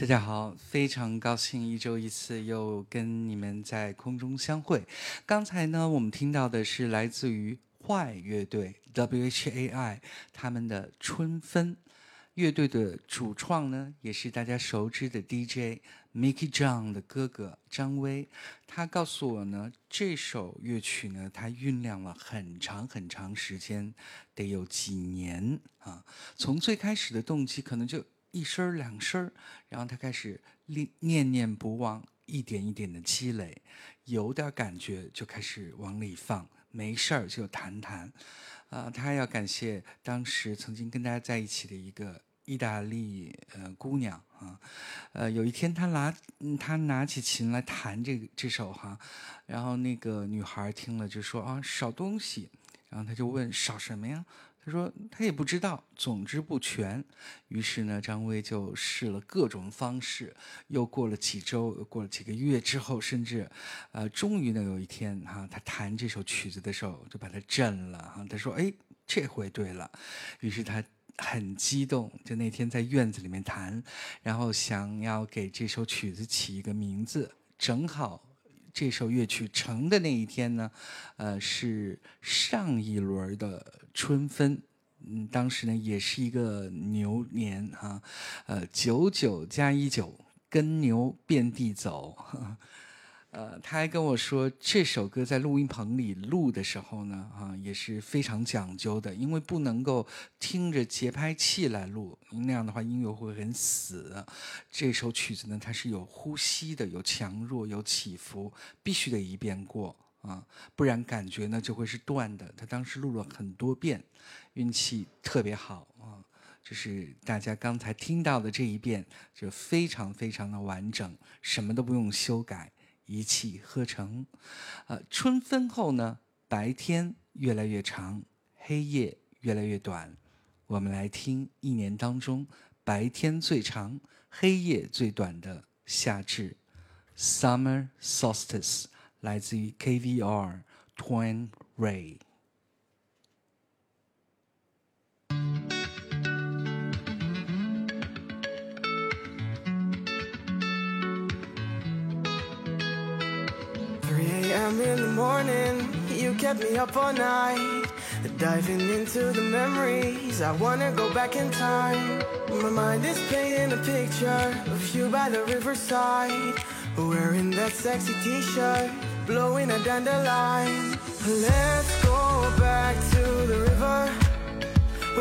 大家好，非常高兴一周一次又跟你们在空中相会。刚才呢，我们听到的是来自于坏乐队 W.H.A.I 他们的《春分》。乐队的主创呢，也是大家熟知的 DJ Mickey John 的哥哥张威。他告诉我呢，这首乐曲呢，他酝酿了很长很长时间，得有几年啊。从最开始的动机，可能就。一声两声，然后他开始念念念不忘，一点一点的积累，有点感觉就开始往里放，没事儿就弹弹。啊，他要感谢当时曾经跟大家在一起的一个意大利呃姑娘啊，呃，有一天他拿他拿起琴来弹这这首哈，然后那个女孩听了就说啊少东西，然后他就问少什么呀？他说他也不知道，总之不全。于是呢，张威就试了各种方式。又过了几周，又过了几个月之后，甚至，呃，终于呢有一天哈，他弹这首曲子的时候就把他震了哈。他说：“哎，这回对了。”于是他很激动，就那天在院子里面弹，然后想要给这首曲子起一个名字，正好。这首乐曲成的那一天呢，呃，是上一轮的春分，嗯，当时呢也是一个牛年啊，呃，九九加一九，耕牛遍地走。呃，他还跟我说，这首歌在录音棚里录的时候呢，啊，也是非常讲究的，因为不能够听着节拍器来录，那样的话音乐会很死。这首曲子呢，它是有呼吸的，有强弱，有起伏，必须得一遍过啊，不然感觉呢就会是断的。他当时录了很多遍，运气特别好啊，就是大家刚才听到的这一遍就非常非常的完整，什么都不用修改。一气呵成，呃，春分后呢，白天越来越长，黑夜越来越短。我们来听一年当中白天最长、黑夜最短的夏至，Summer Solstice，来自于 KVR Twin Ray。a.m. in the morning, you kept me up all night. Diving into the memories, I wanna go back in time. My mind is painting a picture of you by the riverside. Wearing that sexy t-shirt, blowing a dandelion. Let's go back to the river,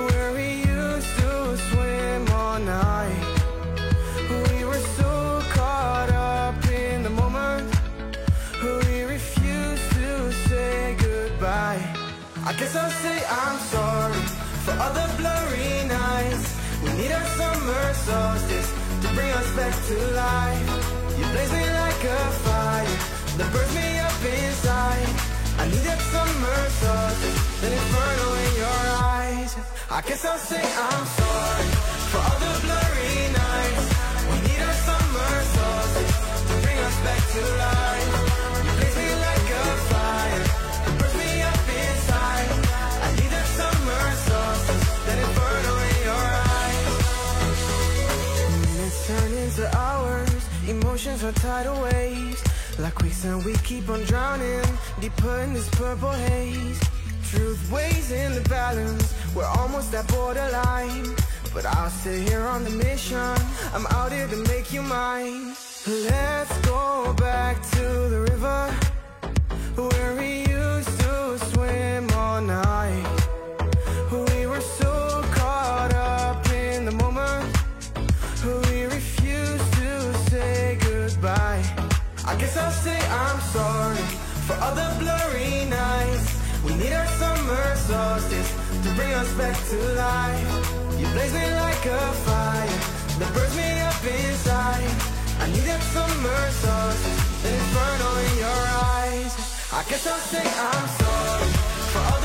where we used to swim all night. I guess I'll say I'm sorry for all the blurry nights. We need our summer solstice to bring us back to life. You blaze me like a fire that burns me up inside. I need that summer solstice, that inferno in your eyes. I guess I'll say I'm sorry for all the blurry nights. We need a summer solstice to bring us back to life. Tidal waves. Like we quicksand, we keep on drowning deeper in this purple haze. Truth weighs in the balance, we're almost at borderline. But I'll stay here on the mission. I'm out here to make you mine. Let's go back to the river where we used to swim all night. Sorry for all the blurry nights. We need our summer solstice to bring us back to life. You blaze me like a fire that burns me up inside. I need that summer solstice, that inferno in your eyes. I guess I'll say I'm sorry for all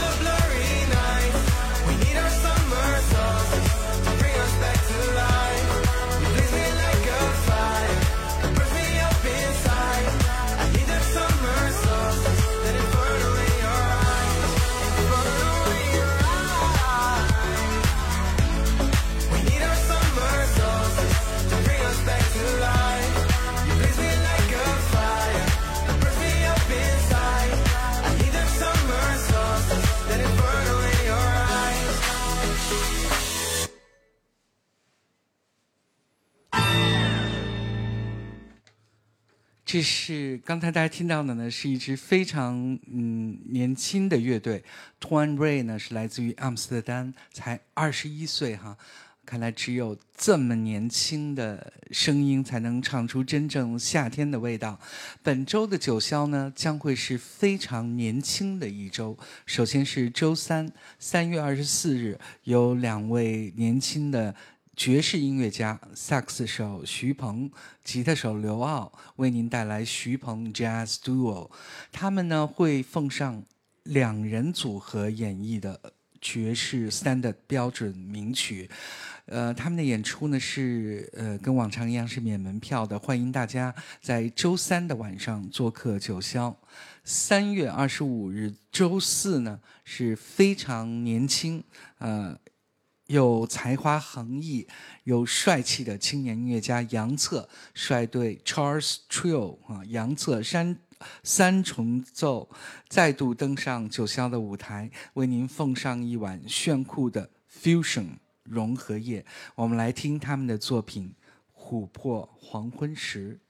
这是刚才大家听到的呢，是一支非常嗯年轻的乐队，Twan Ray 呢是来自于阿姆斯特丹，才二十一岁哈。看来只有这么年轻的声音才能唱出真正夏天的味道。本周的九霄呢，将会是非常年轻的一周。首先是周三，三月二十四日，有两位年轻的爵士音乐家，萨克斯手徐鹏、吉他手刘傲，为您带来徐鹏 Jazz Duo。他们呢会奉上两人组合演绎的爵士 Standard 标准名曲。呃，他们的演出呢是呃跟往常一样是免门票的，欢迎大家在周三的晚上做客九霄。三月二十五日周四呢是非常年轻，呃，有才华横溢、有帅气的青年音乐家杨策率队 Charles Trio 啊，杨策三三重奏再度登上九霄的舞台，为您奉上一碗炫酷的 Fusion。融合夜，我们来听他们的作品《琥珀黄昏时》。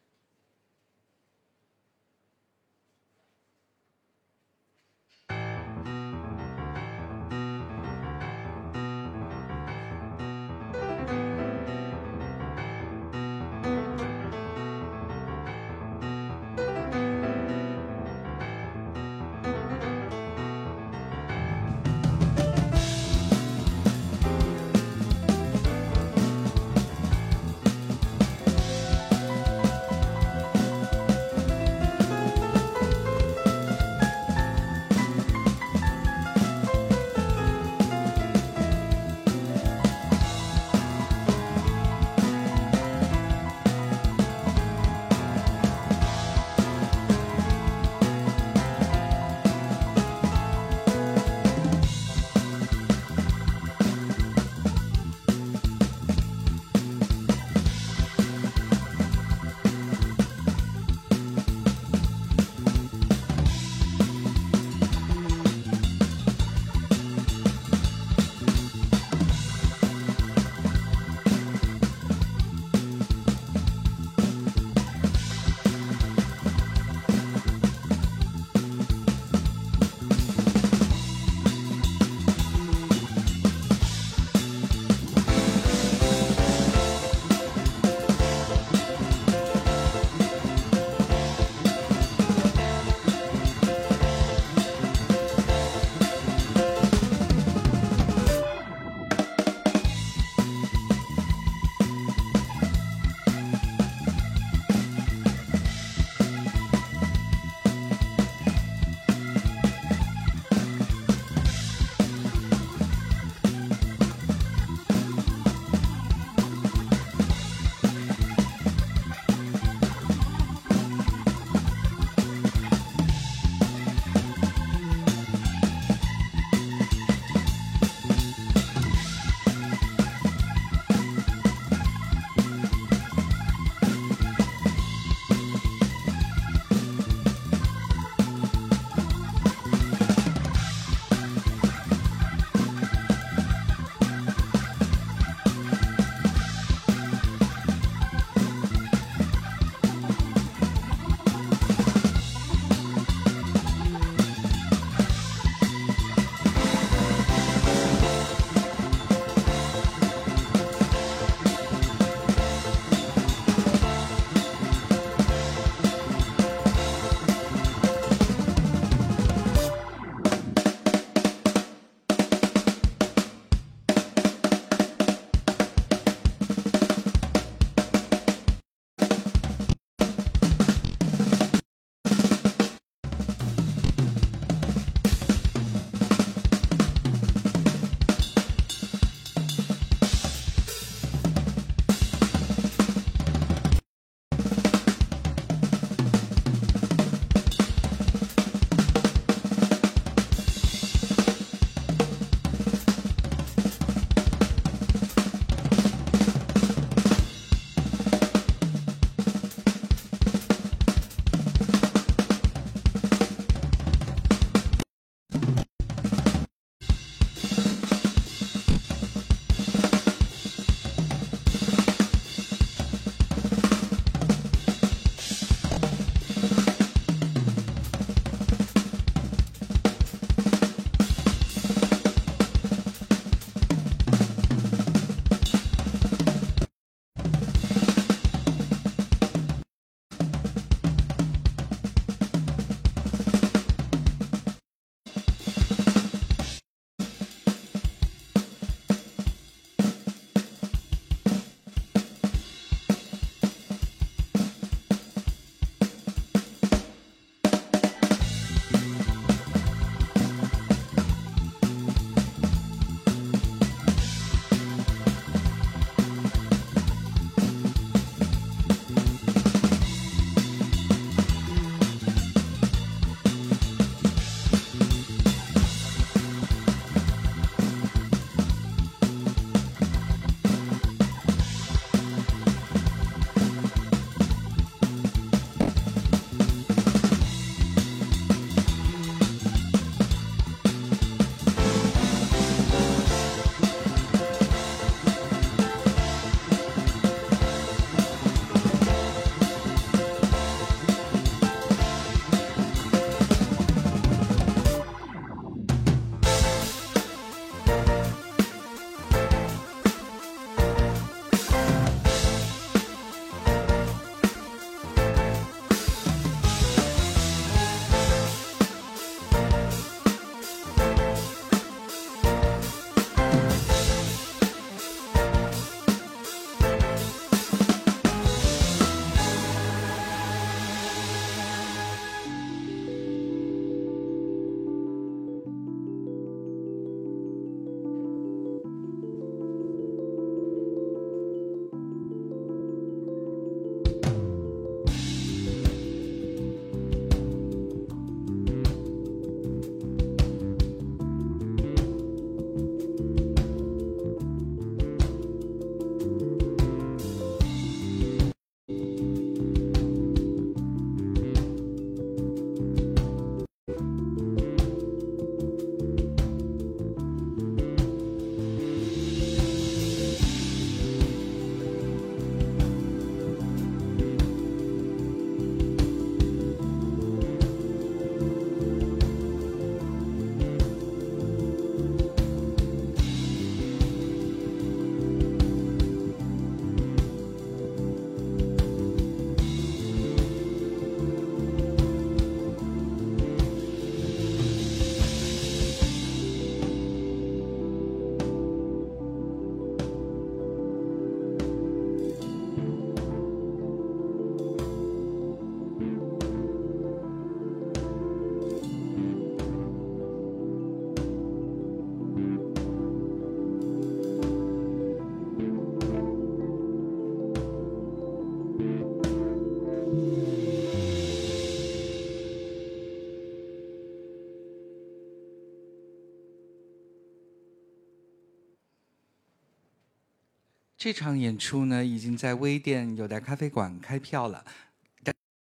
这场演出呢，已经在微店有待咖啡馆开票了，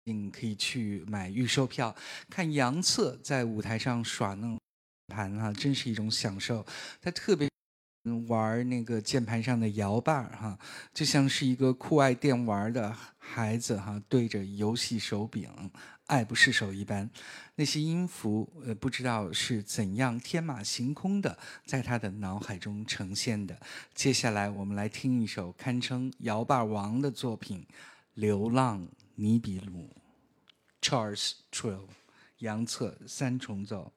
您可以去买预售票，看杨策在舞台上耍弄盘啊，真是一种享受。他特别玩那个键盘上的摇把哈，就像是一个酷爱电玩的孩子哈，对着游戏手柄爱不释手一般。那些音符呃，不知道是怎样天马行空的在他的脑海中呈现的。接下来我们来听一首堪称摇把王的作品《流浪尼比鲁》，Charles Trill，杨策三重奏。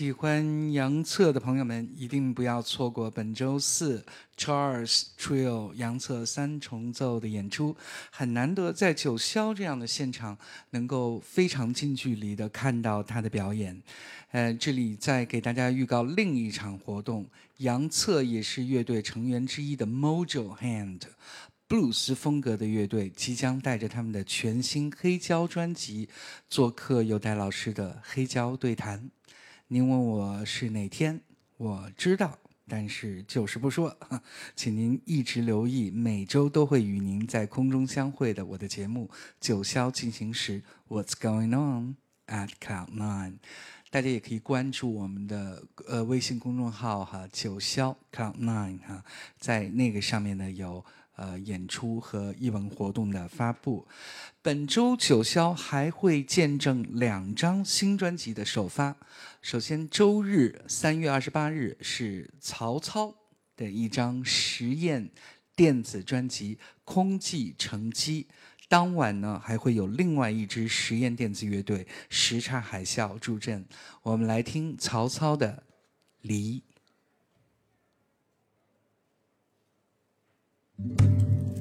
喜欢杨策的朋友们，一定不要错过本周四 Charles Trio 杨策三重奏的演出。很难得在九霄这样的现场，能够非常近距离的看到他的表演。呃，这里再给大家预告另一场活动，杨策也是乐队成员之一的 Mojo Hand。布鲁斯风格的乐队即将带着他们的全新黑胶专辑做客有代老师的黑胶对谈。您问我是哪天，我知道，但是就是不说。请您一直留意，每周都会与您在空中相会的我的节目《九霄进行时》，What's going on at Cloud Nine？大家也可以关注我们的呃微信公众号哈，九霄 Cloud Nine 哈，在那个上面呢有。呃，演出和艺文活动的发布，本周九霄还会见证两张新专辑的首发。首先，周日三月二十八日是曹操的一张实验电子专辑《空寂乘机》，当晚呢还会有另外一支实验电子乐队时差海啸助阵。我们来听曹操的《离》。Thank you.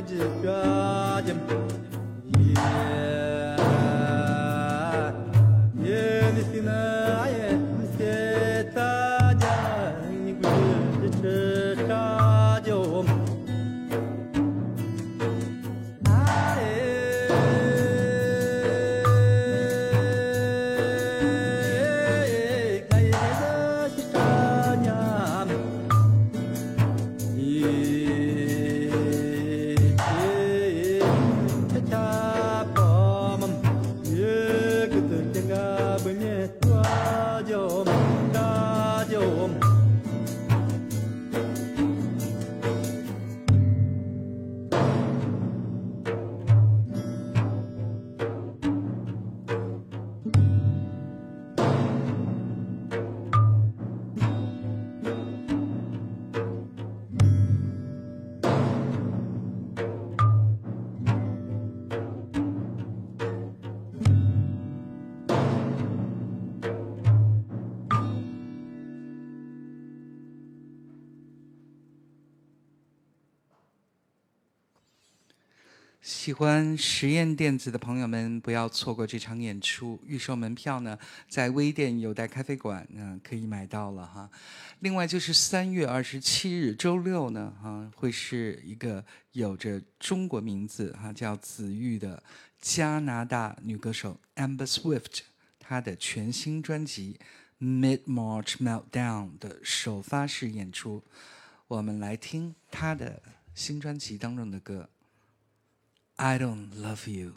会只抓着。欢实验电子的朋友们，不要错过这场演出。预售门票呢，在微店有待咖啡馆，嗯、可以买到了哈。另外就是三月二十七日周六呢，哈、会是一个有着中国名字哈、叫子玉的加拿大女歌手 Amber Swift，她的全新专辑《Mid March Meltdown》的首发式演出。我们来听她的新专辑当中的歌。I don't love you.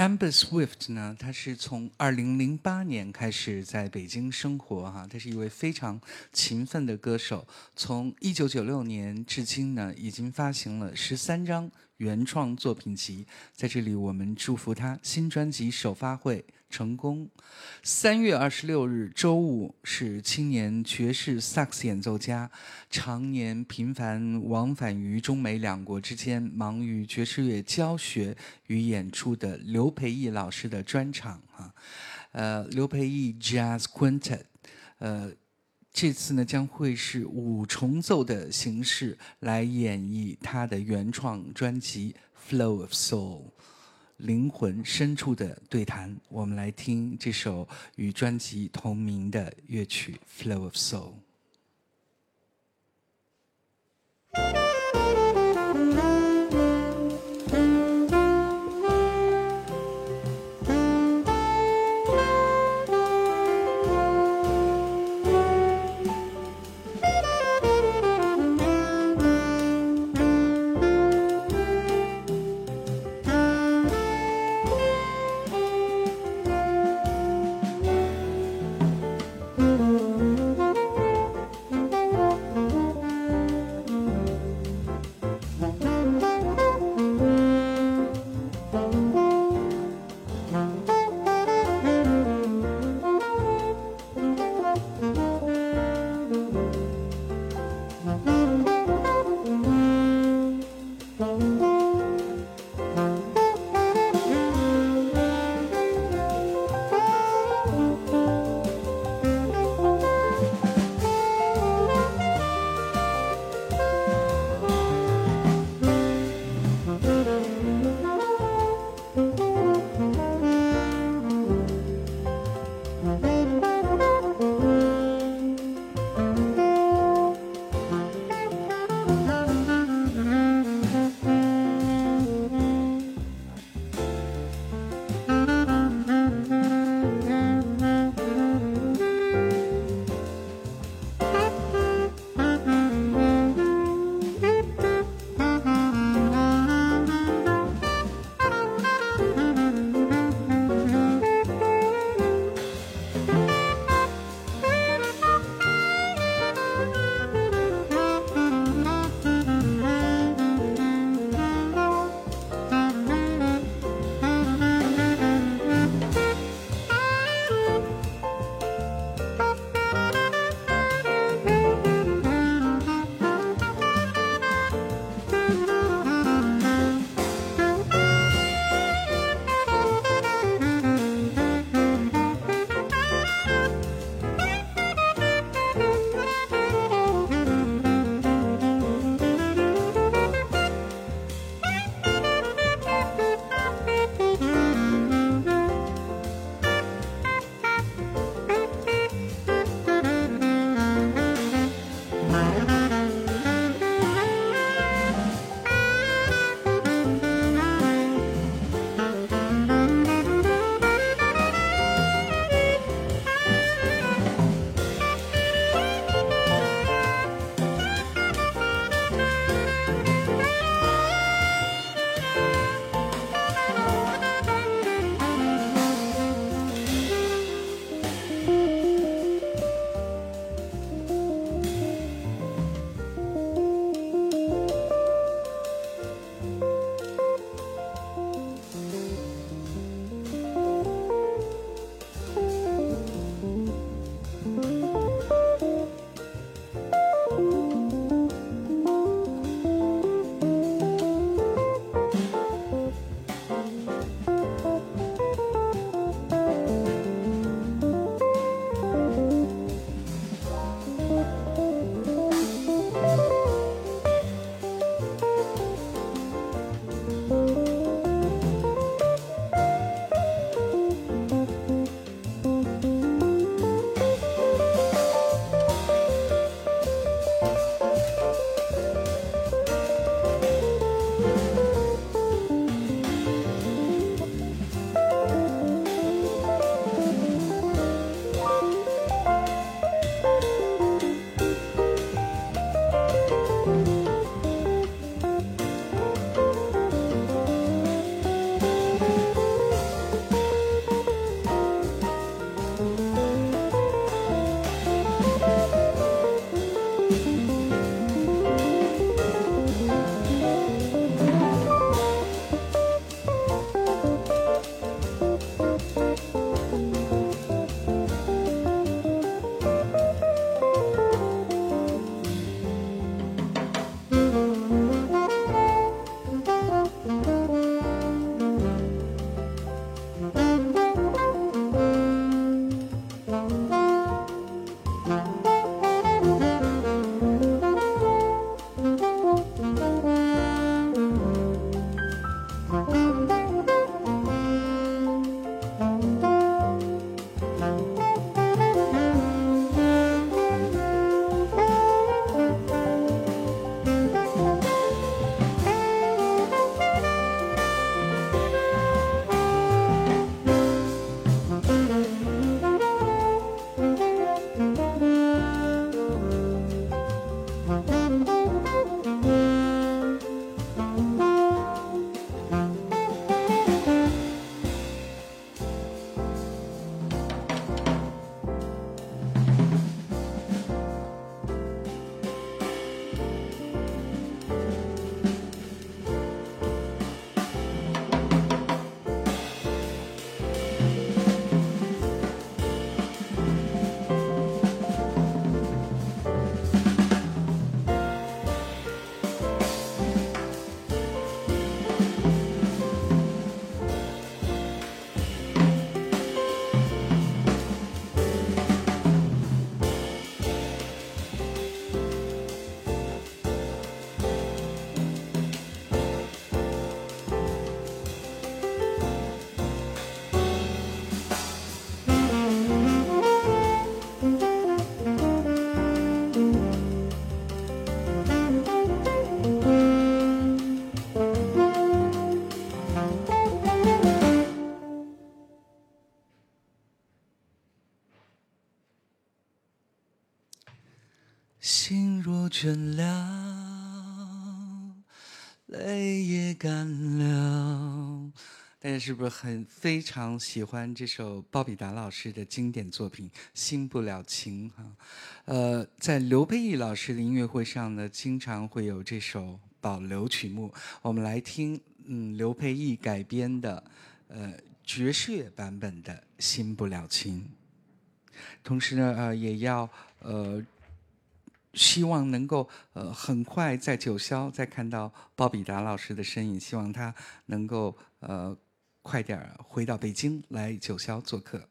Amber Swift 呢，他是从二零零八年开始在北京生活哈，他是一位非常勤奋的歌手。从一九九六年至今呢，已经发行了十三张原创作品集。在这里，我们祝福他新专辑首发会。成功。三月二十六日周五是青年爵士萨克斯演奏家，常年频繁往返于中美两国之间，忙于爵士乐教学与演出的刘培义老师的专场啊。呃，刘培义 Jazz Quintet，呃，这次呢将会是五重奏的形式来演绎他的原创专辑《Flow of Soul》。灵魂深处的对谈，我们来听这首与专辑同名的乐曲《Flow of Soul》。是不是很非常喜欢这首鲍比达老师的经典作品《新不了情》哈？呃，在刘佩义老师的音乐会上呢，经常会有这首保留曲目，我们来听嗯刘佩义改编的呃爵士乐版本的《新不了情》。同时呢，呃，也要呃。希望能够呃很快在九霄再看到鲍比达老师的身影，希望他能够呃快点回到北京来九霄做客。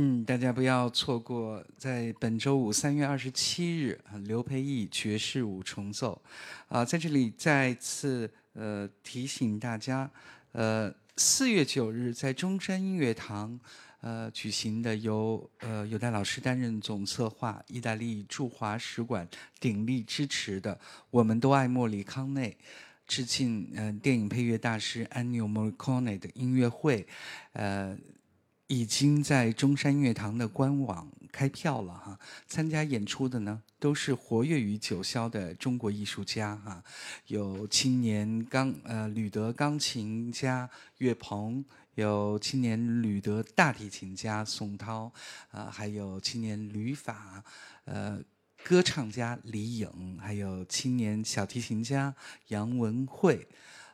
嗯，大家不要错过，在本周五三月二十七日，刘培义爵士舞重奏，啊，在这里再次呃提醒大家，呃，四月九日在中山音乐堂呃举行的由呃有代老师担任总策划，意大利驻华使馆鼎力支持的，我们都爱莫里康内。致敬呃电影配乐大师 Ennio Morricone 的音乐会，呃，已经在中山音乐堂的官网开票了哈。参加演出的呢，都是活跃于九霄的中国艺术家哈，有青年钢呃吕德钢琴家岳鹏，有青年吕德大提琴家宋涛，啊，还有青年吕法呃。歌唱家李颖，还有青年小提琴家杨文慧，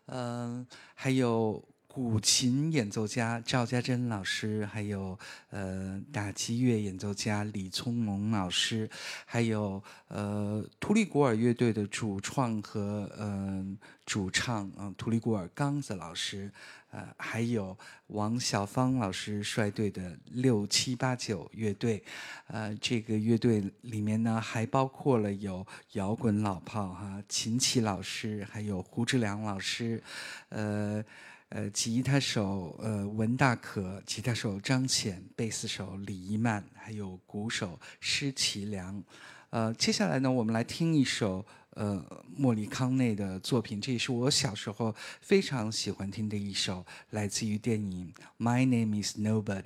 嗯、还有古琴演奏家赵家珍老师，还有呃打击乐演奏家李聪龙老师，还有呃图里古尔乐队的主创和嗯、主唱嗯、图里古尔刚子老师，呃还有王小芳老师率队的六七八九乐队，呃这个乐队里面呢还包括了有摇滚老炮哈秦琪老师，还有胡志良老师，呃。呃，吉他手呃文大可，吉他手张浅，贝斯手李一曼，还有鼓手施其良。呃，接下来呢，我们来听一首呃莫里康内的作品，这也是我小时候非常喜欢听的一首，来自于电影《My Name Is Nobody》，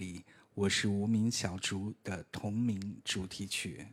我是无名小卒的同名主题曲。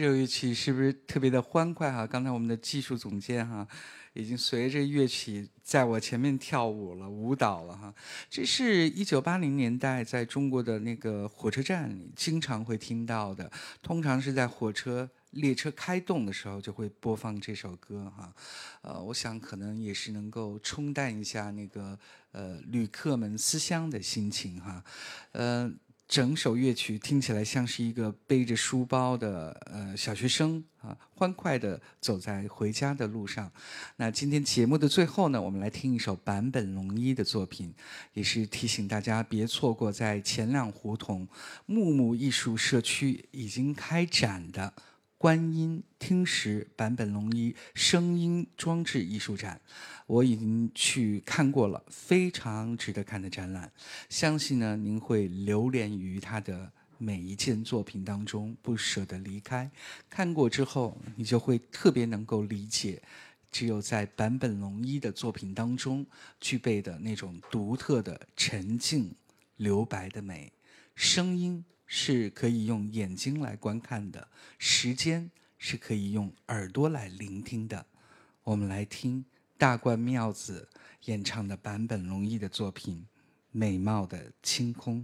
这首乐曲是不是特别的欢快哈？刚才我们的技术总监哈，已经随着乐曲在我前面跳舞了，舞蹈了哈。这是一九八零年代在中国的那个火车站里经常会听到的，通常是在火车列车开动的时候就会播放这首歌哈。呃，我想可能也是能够冲淡一下那个呃旅客们思乡的心情哈。呃。整首乐曲听起来像是一个背着书包的呃小学生啊，欢快的走在回家的路上。那今天节目的最后呢，我们来听一首坂本龙一的作品，也是提醒大家别错过在前两胡同木木艺术社区已经开展的。观音听石坂本龙一声音装置艺术展，我已经去看过了，非常值得看的展览。相信呢，您会流连于他的每一件作品当中，不舍得离开。看过之后，你就会特别能够理解，只有在坂本龙一的作品当中具备的那种独特的沉静、留白的美，声音。是可以用眼睛来观看的，时间是可以用耳朵来聆听的。我们来听大贯妙子演唱的坂本龙一的作品《美貌的清空》。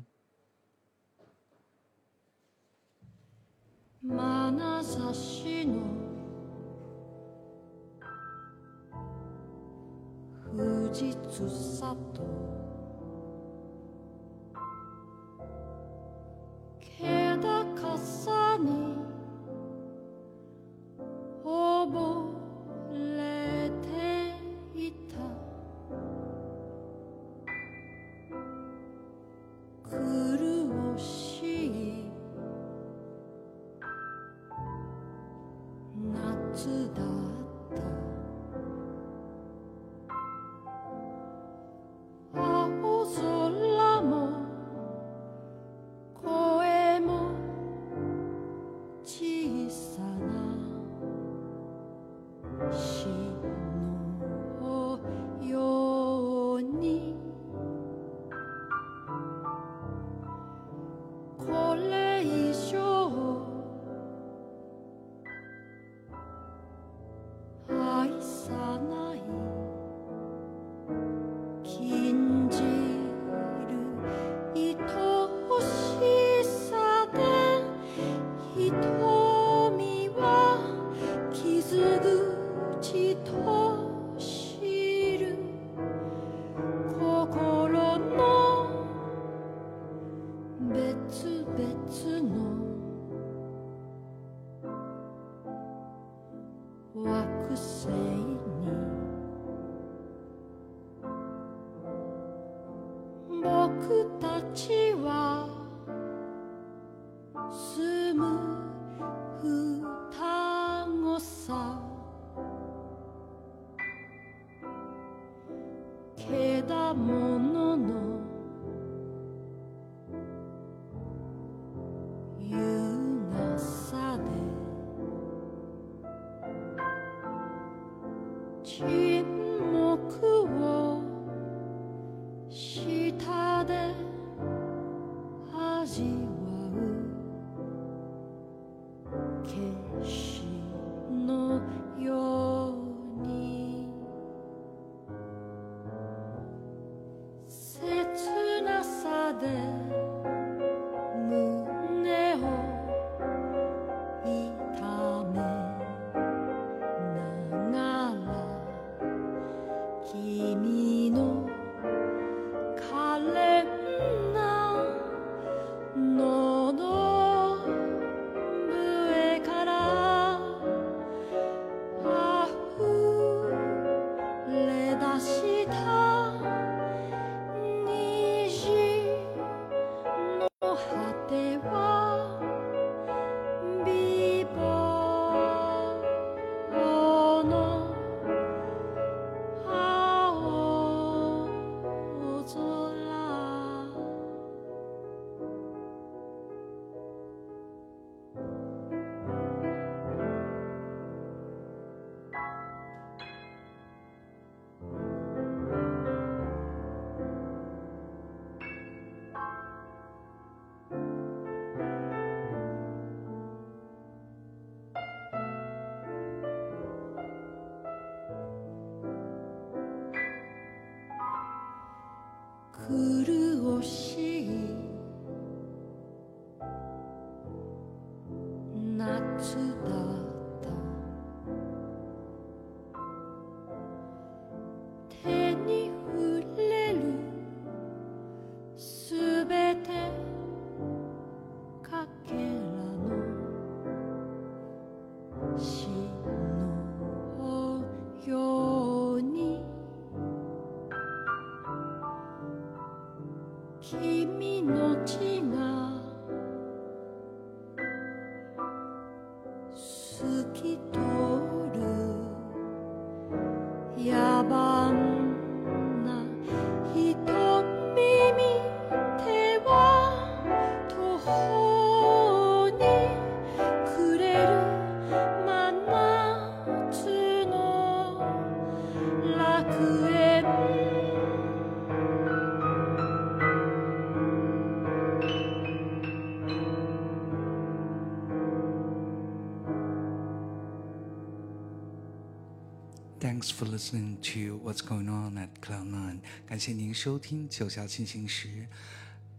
Thanks for listening to What's Going On at Cloud Nine。感谢您收听九霄进行时。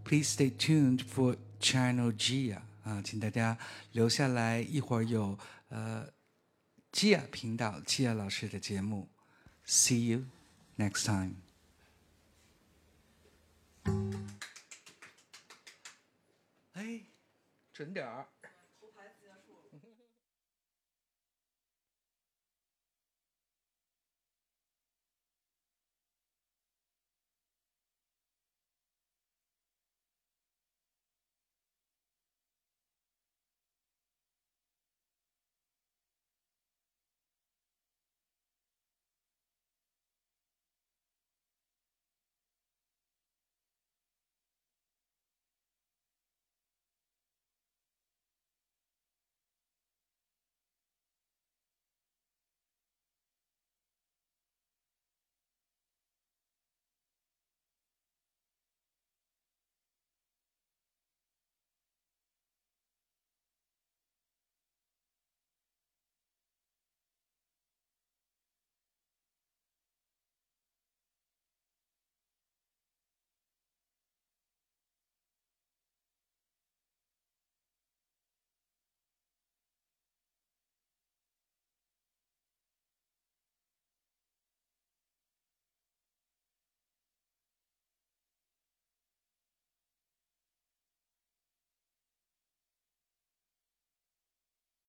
Please stay tuned for Channel Gia 啊，请大家留下来，一会儿有呃 Gia 频道 Gia 老师的节目。See you next time。哎，准点儿。